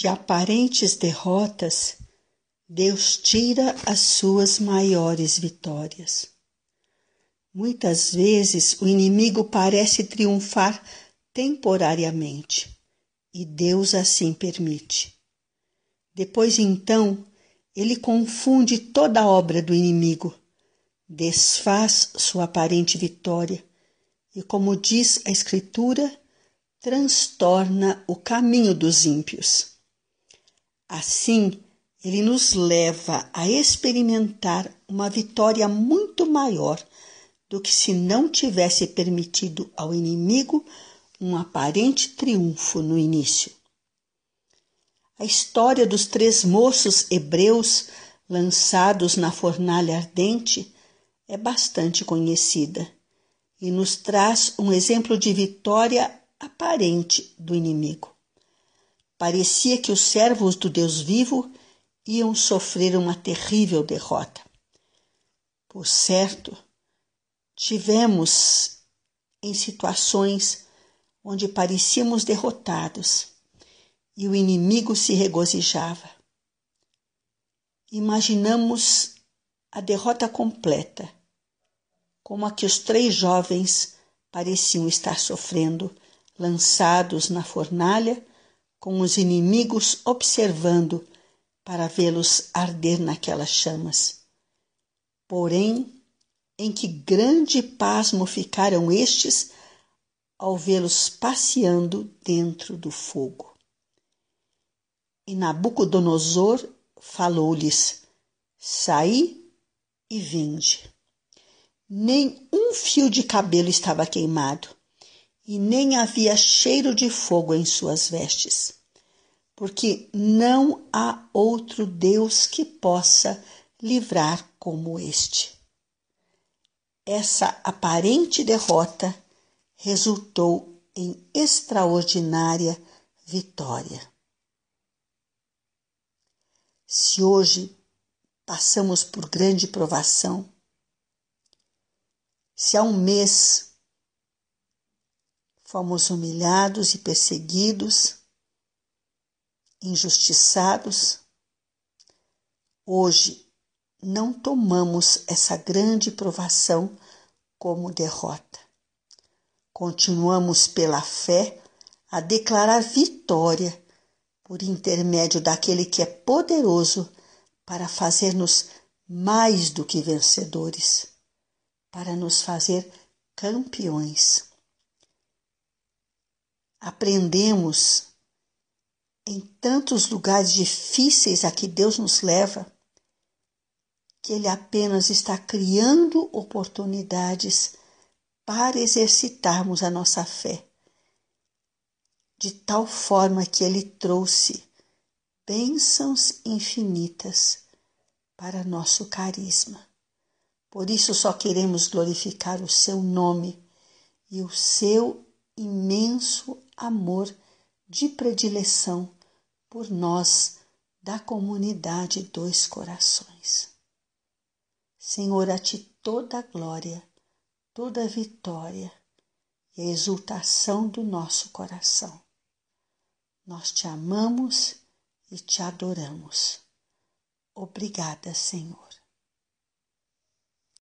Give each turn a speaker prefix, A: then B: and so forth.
A: De aparentes derrotas, Deus tira as suas maiores vitórias. Muitas vezes o inimigo parece triunfar temporariamente e Deus assim permite. Depois então, ele confunde toda a obra do inimigo, desfaz sua aparente vitória e, como diz a Escritura, transtorna o caminho dos ímpios. Assim, ele nos leva a experimentar uma vitória muito maior do que se não tivesse permitido ao inimigo um aparente triunfo no início. A história dos três moços hebreus lançados na fornalha ardente é bastante conhecida e nos traz um exemplo de vitória aparente do inimigo. Parecia que os servos do Deus vivo iam sofrer uma terrível derrota. Por certo, tivemos em situações onde parecíamos derrotados e o inimigo se regozijava. Imaginamos a derrota completa, como a que os três jovens pareciam estar sofrendo, lançados na fornalha, com os inimigos observando para vê-los arder naquelas chamas. Porém, em que grande pasmo ficaram estes ao vê-los passeando dentro do fogo. E Nabucodonosor falou-lhes: Saí e vinde. Nem um fio de cabelo estava queimado, e nem havia cheiro de fogo em suas vestes, porque não há outro Deus que possa livrar como este. Essa aparente derrota resultou em extraordinária vitória. Se hoje passamos por grande provação, se há um mês fomos humilhados e perseguidos, injustiçados, hoje não tomamos essa grande provação como derrota. Continuamos pela fé a declarar vitória por intermédio daquele que é poderoso para fazer-nos mais do que vencedores, para nos fazer campeões. Aprendemos em tantos lugares difíceis a que Deus nos leva que Ele apenas está criando oportunidades para exercitarmos a nossa fé, de tal forma que Ele trouxe bênçãos infinitas para nosso carisma. Por isso só queremos glorificar o Seu nome e o Seu imenso amor de predileção por nós da comunidade Dois Corações. Senhor, a ti toda a glória, toda a vitória e a exultação do nosso coração. Nós te amamos e te adoramos. Obrigada, Senhor.